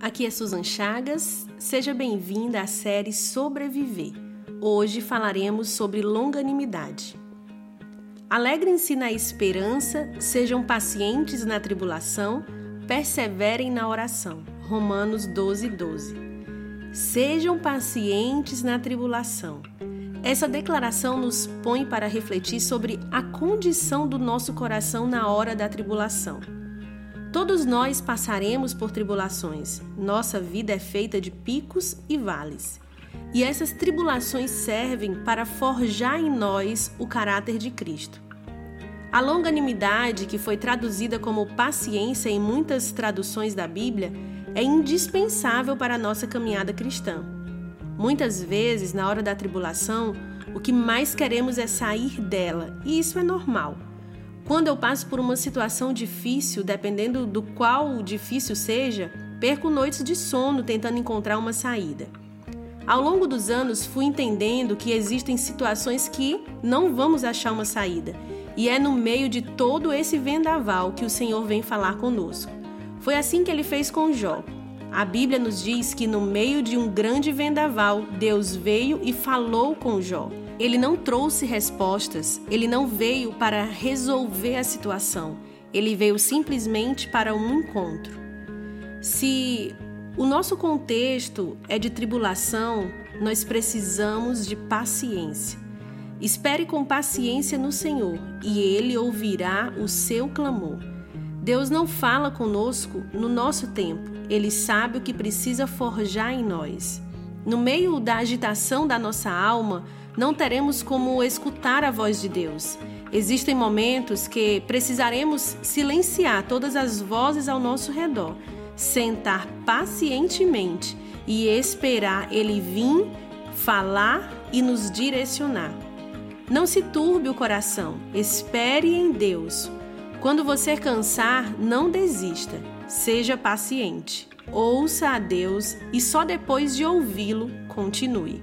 aqui é Susan Chagas. Seja bem-vinda à série Sobreviver. Hoje falaremos sobre longanimidade. Alegrem-se na esperança, sejam pacientes na tribulação, perseverem na oração. Romanos 12, 12. Sejam pacientes na tribulação. Essa declaração nos põe para refletir sobre a condição do nosso coração na hora da tribulação. Todos nós passaremos por tribulações. Nossa vida é feita de picos e vales. E essas tribulações servem para forjar em nós o caráter de Cristo. A longanimidade, que foi traduzida como paciência em muitas traduções da Bíblia, é indispensável para a nossa caminhada cristã. Muitas vezes, na hora da tribulação, o que mais queremos é sair dela, e isso é normal. Quando eu passo por uma situação difícil, dependendo do qual difícil seja, perco noites de sono tentando encontrar uma saída. Ao longo dos anos, fui entendendo que existem situações que não vamos achar uma saída, e é no meio de todo esse vendaval que o Senhor vem falar conosco. Foi assim que ele fez com Jó. A Bíblia nos diz que no meio de um grande vendaval, Deus veio e falou com Jó. Ele não trouxe respostas, ele não veio para resolver a situação, ele veio simplesmente para um encontro. Se o nosso contexto é de tribulação, nós precisamos de paciência. Espere com paciência no Senhor e Ele ouvirá o seu clamor. Deus não fala conosco no nosso tempo, ele sabe o que precisa forjar em nós. No meio da agitação da nossa alma, não teremos como escutar a voz de Deus. Existem momentos que precisaremos silenciar todas as vozes ao nosso redor, sentar pacientemente e esperar Ele vir, falar e nos direcionar. Não se turbe o coração, espere em Deus. Quando você cansar, não desista. Seja paciente. Ouça a Deus e só depois de ouvi-lo, continue.